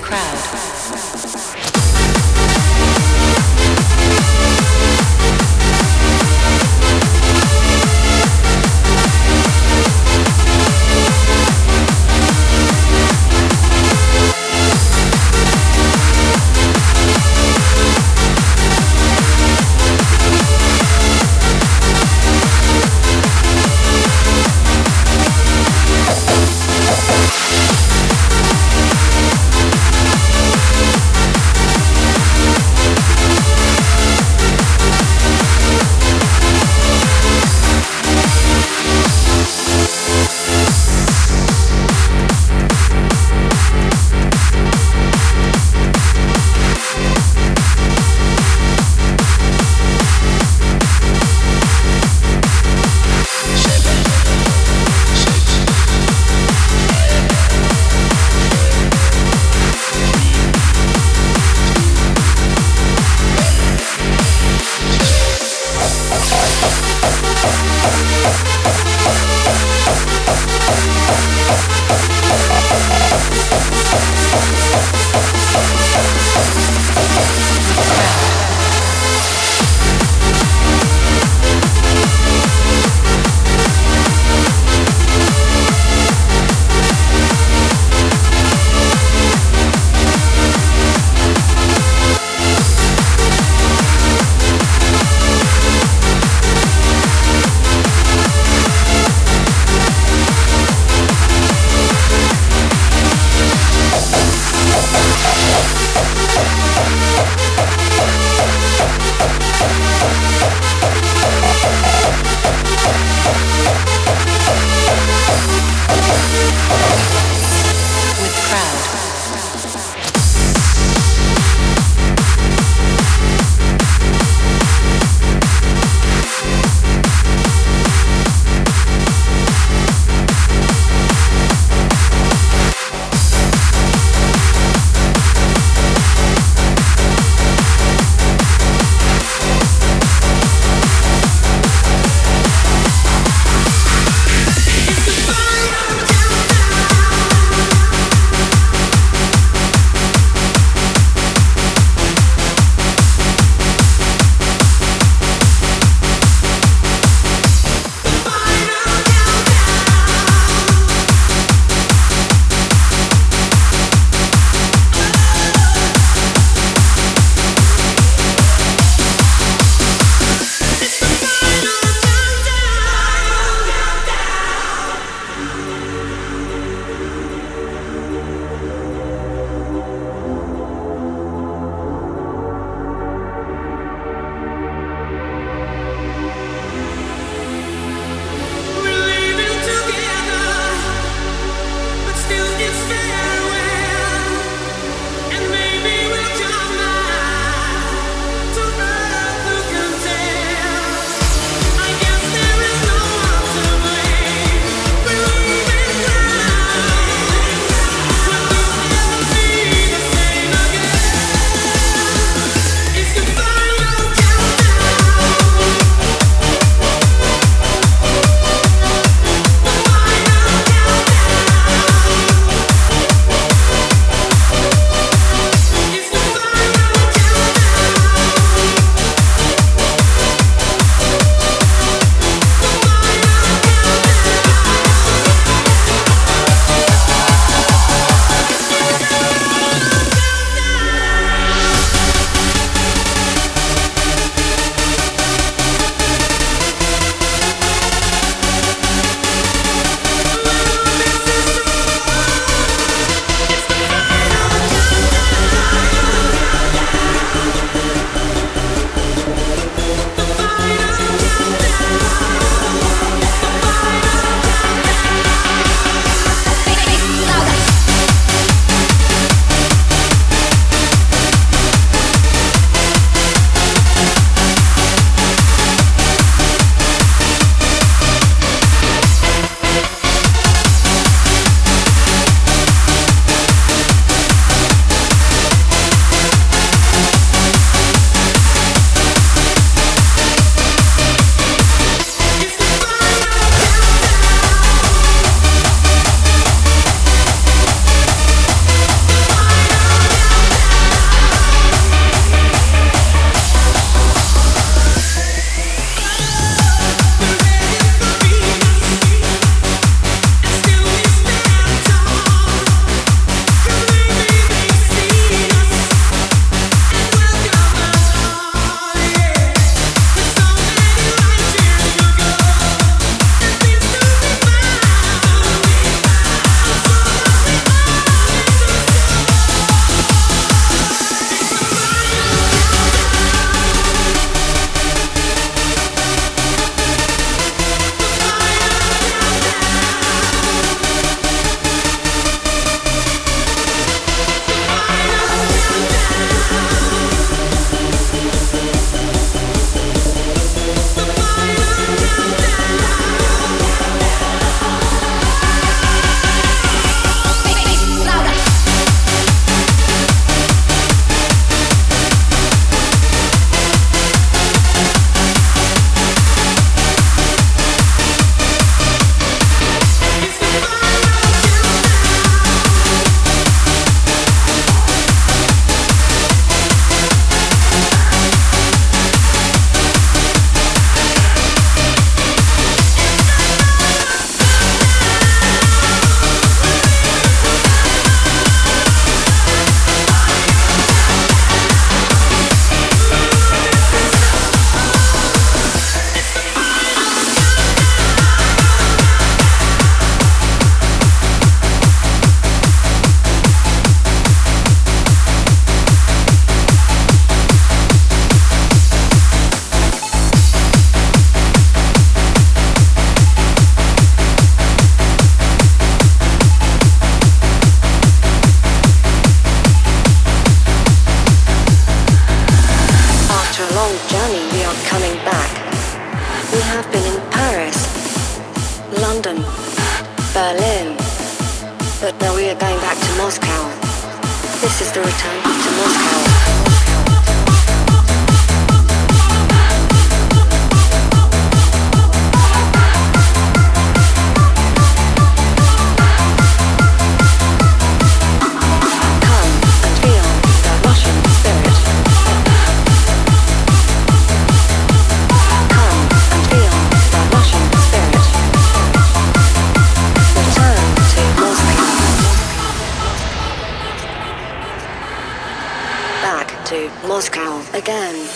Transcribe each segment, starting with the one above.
crowd.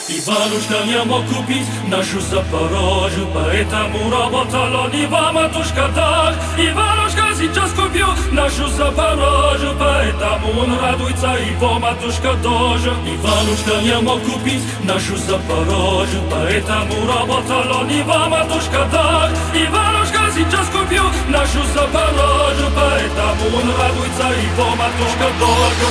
Иванушка не мог купить нашу Запорожью Поэтому работал он и вам, матушка, так Иванушка сейчас купил нашу Запорожью Поэтому он радуется, и его матушка тоже Иванушка не мог купить нашу Запорожью Поэтому работал он и вам, матушка, так Иванушка сейчас купил нашу Запорожью Поэтому он радуется, и его матушка тоже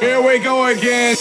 Here we go again.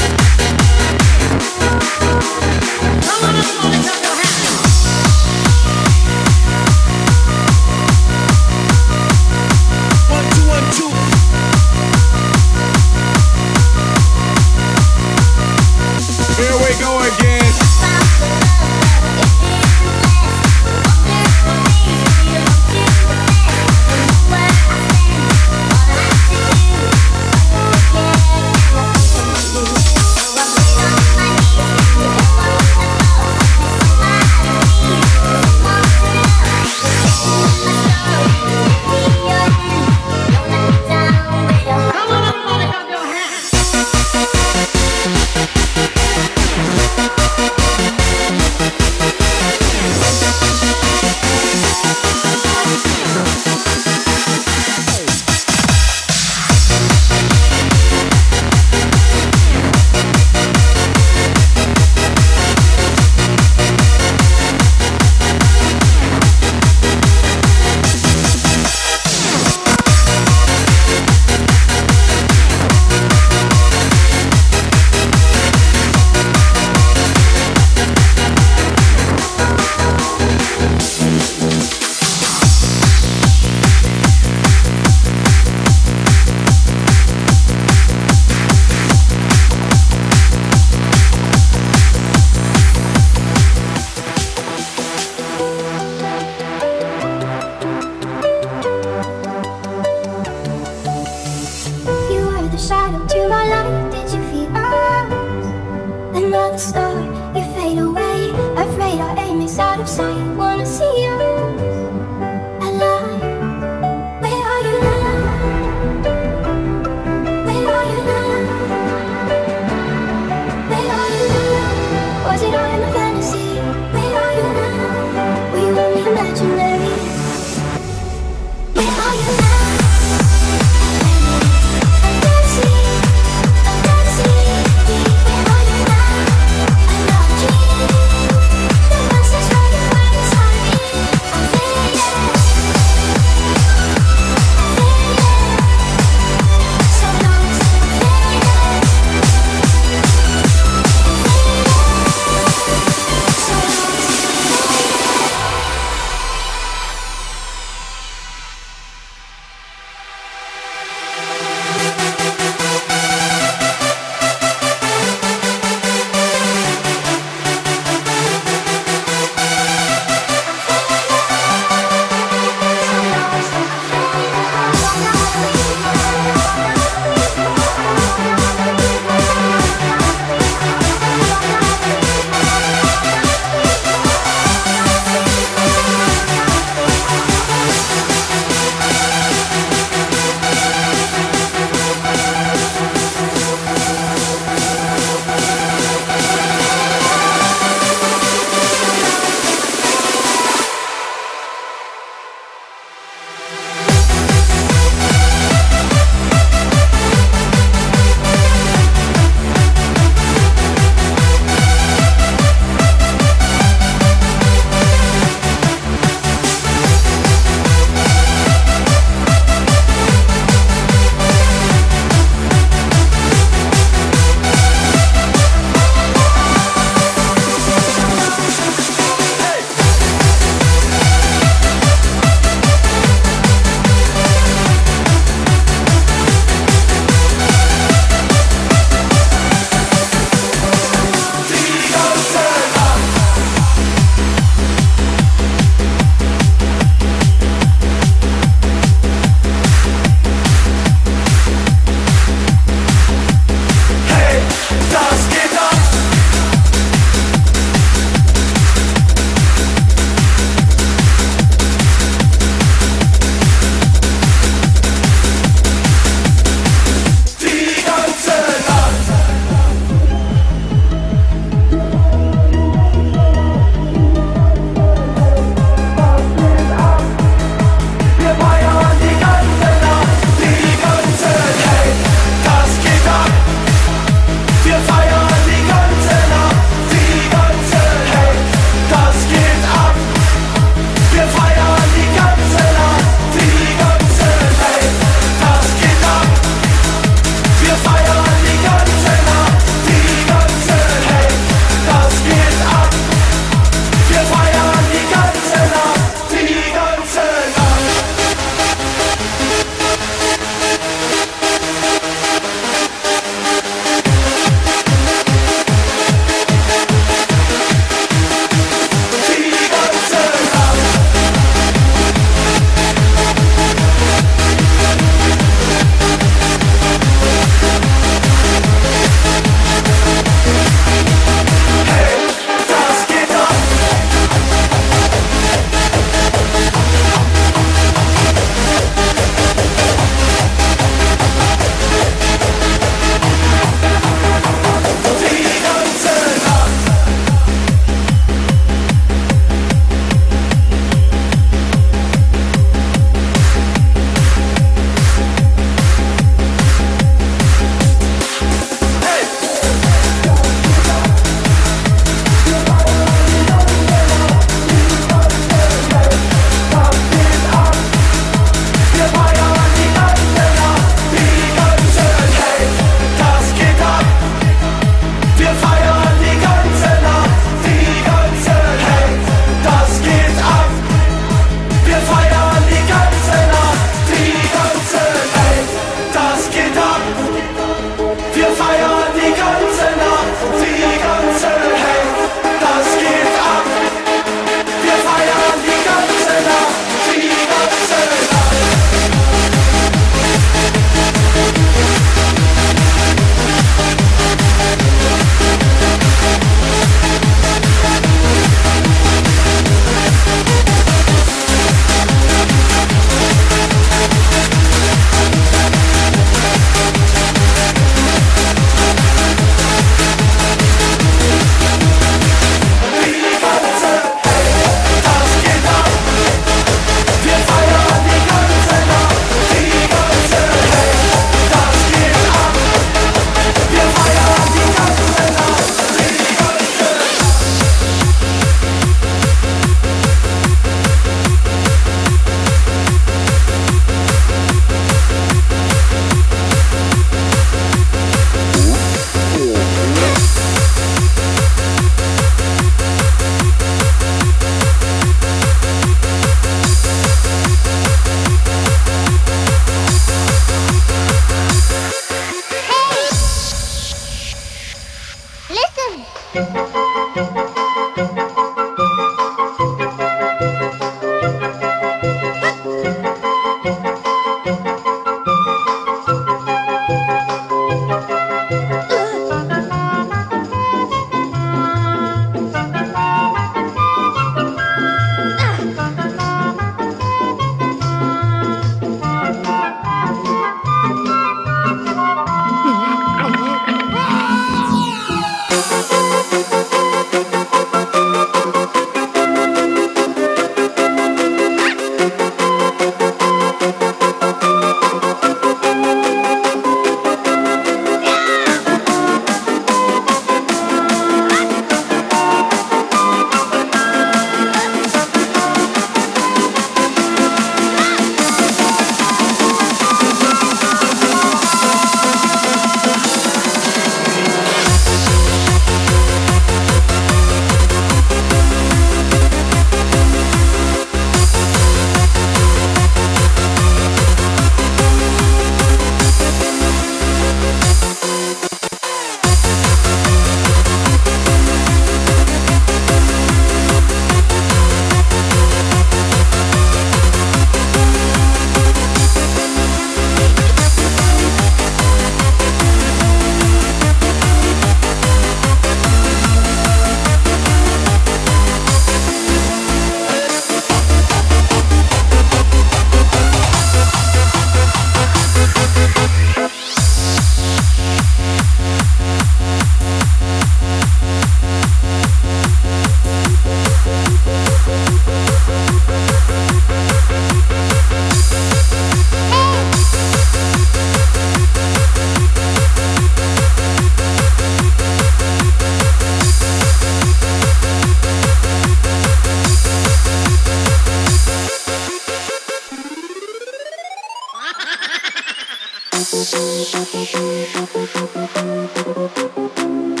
シャキシャキシャキシャキシャキ。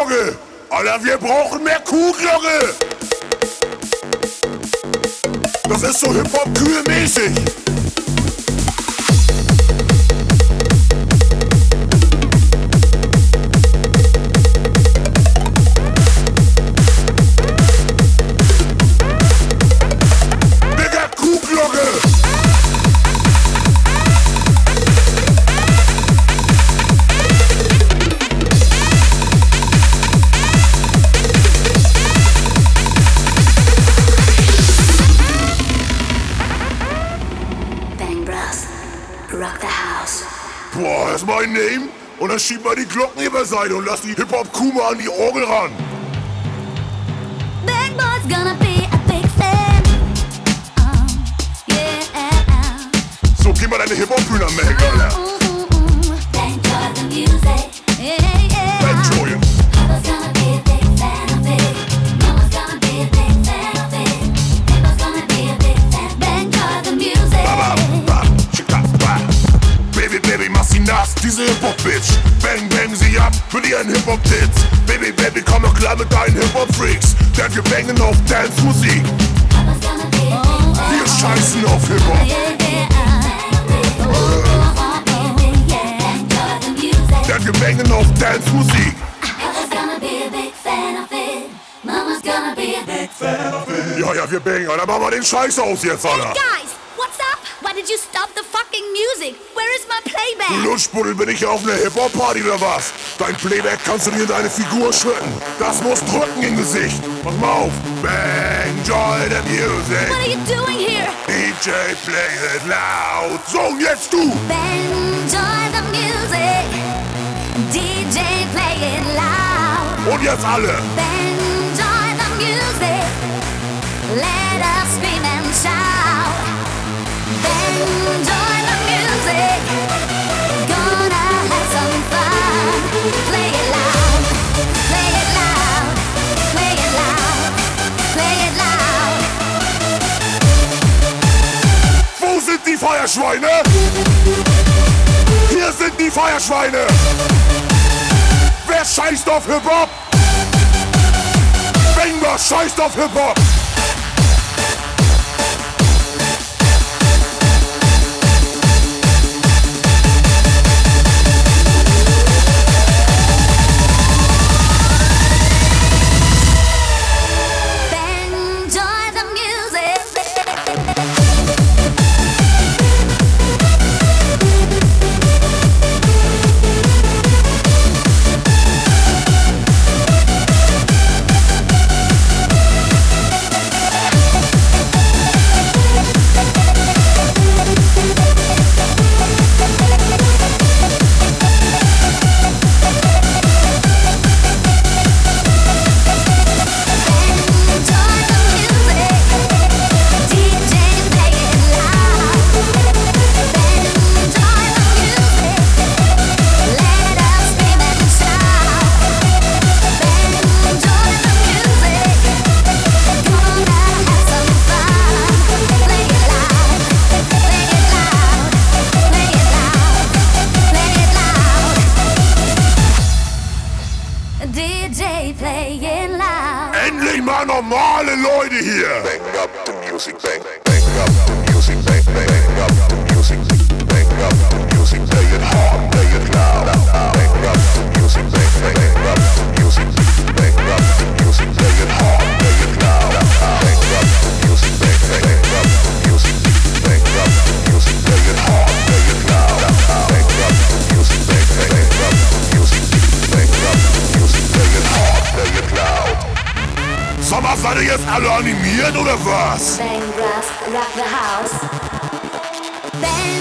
Kuhglocke. Alter, wir brauchen mehr Kuhglocke. Das ist so Hip-Hop-Kühe-mäßig. Das mein Name. Und dann schieb mal die Glocken hier beiseite und lass die Hip-Hop-Kuh mal an die Orgel ran. Bang Bros gonna be a big fan. Um, yeah. So, geh mal deine Hip-Hop-Bühne am Mengen, Alter. Hip-Hop-Freaks. Denn wir bangen auf Dance-Musik. Wir scheißen auf Hip-Hop. Denn wir bangen auf Dance-Musik. Ja, ja, wir bangen. Dann machen wir den Scheiß aus jetzt, Alter. Guys, what's up? Why did you stop the fucking music? Where is my playback? Lutschbuddel, bin ich auf einer Hip-Hop-Party oder was? Dein Playback kannst du dir in deine Figur schütten. Das muss drücken im Gesicht. Pass mal auf. Bang, joy the What music. are you doing here? DJ, play it loud. So, und jetzt du. Enjoy the music. DJ play it loud. Und jetzt alle. Enjoy the music. Let Feuerschweine? Hier sind die Feuerschweine. Wer scheißt auf Hip-Hop? Banger scheißt auf Hip-Hop. Endlich mal normale Leute hier. Bang up the music, bang, bang up the music, bang, bang, up the music, bang up the music, play it hard, play it loud. Bang up the music, Sag mal, seid ihr jetzt alle animiert oder was? Bang Brass, rock the house. Enjoy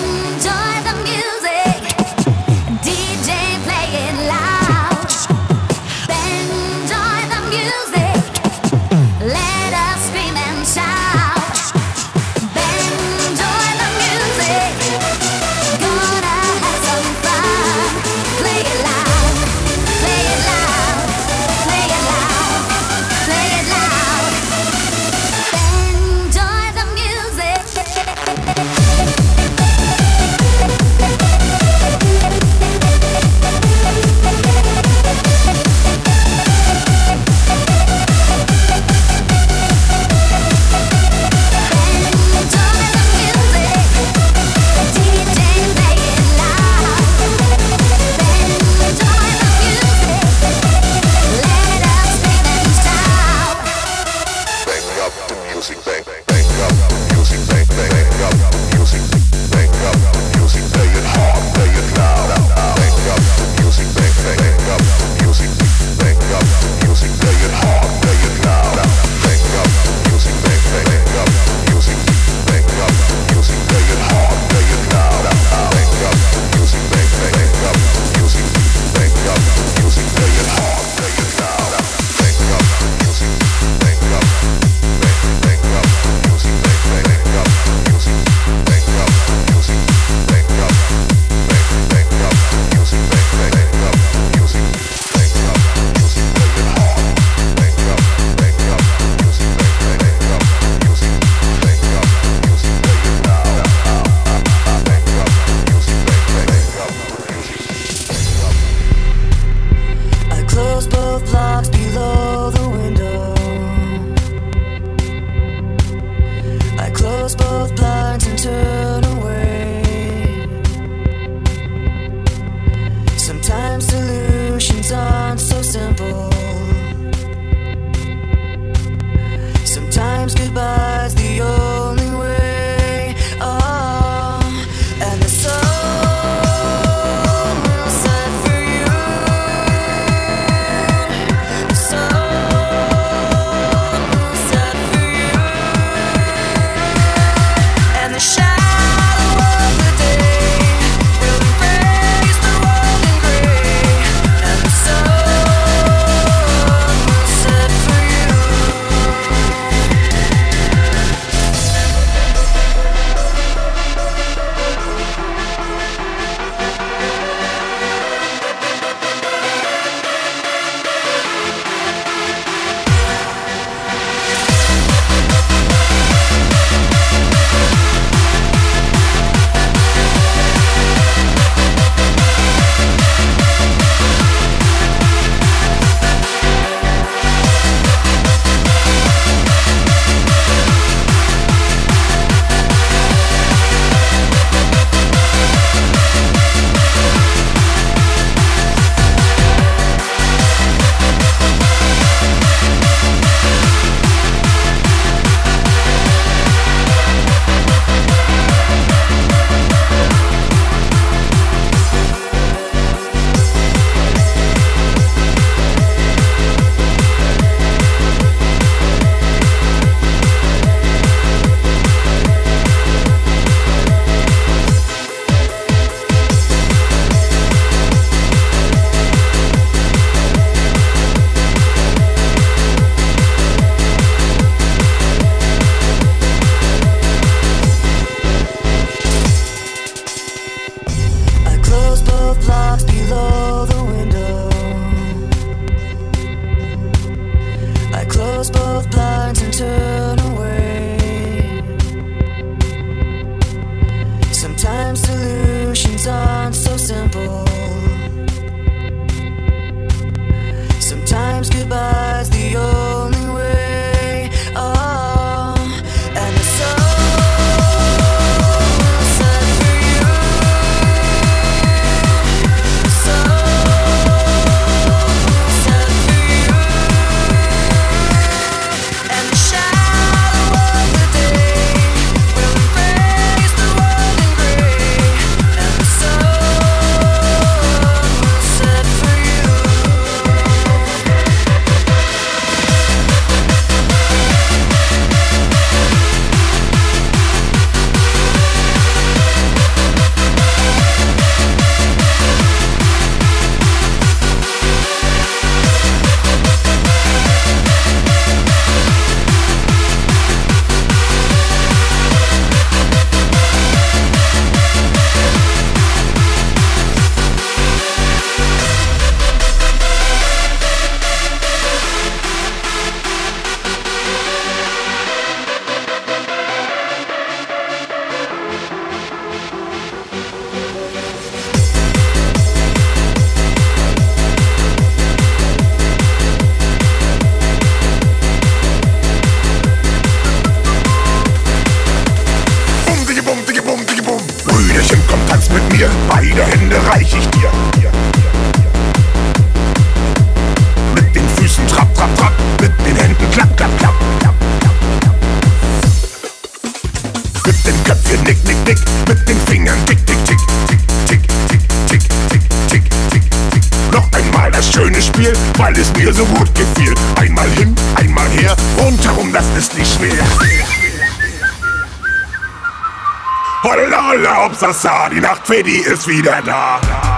Wasser, die Nacht für die ist wieder da.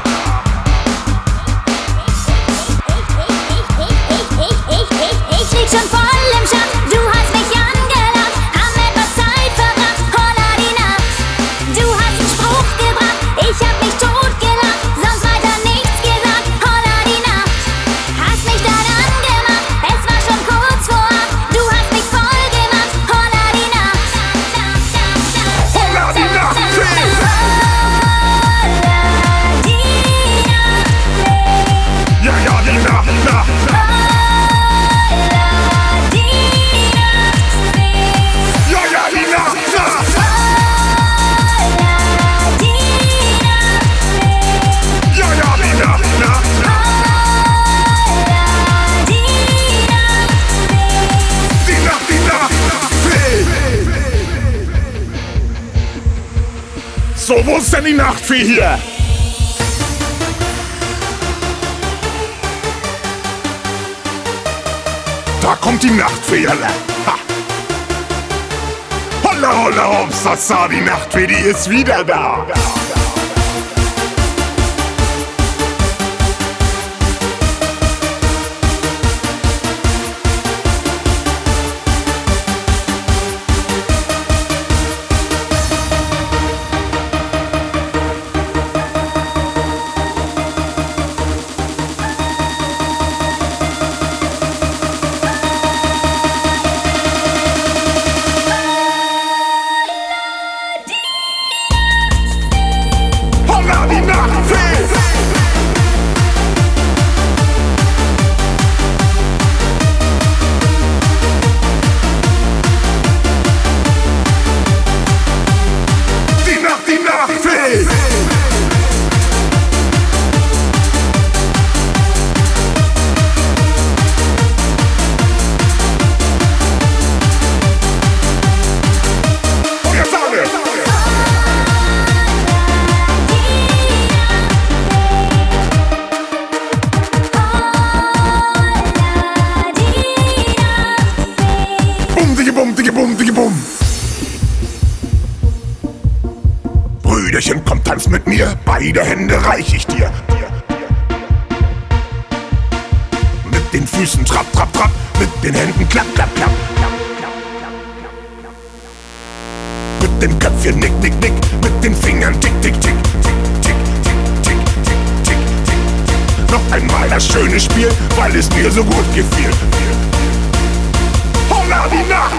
ist denn die Nachtfee hier? Da kommt die Nachtfee, alle. Ha. Holla, holla, hops, das sah die Nachtfee, die ist wieder da. mit dem Köpfchen nick, nick, nick, mit den Fingern tick, tick, tick, tick, tick, tick, tick, tick, tick, Noch einmal das schöne Spiel, weil es mir so gut gefiel. Holla die Nacht,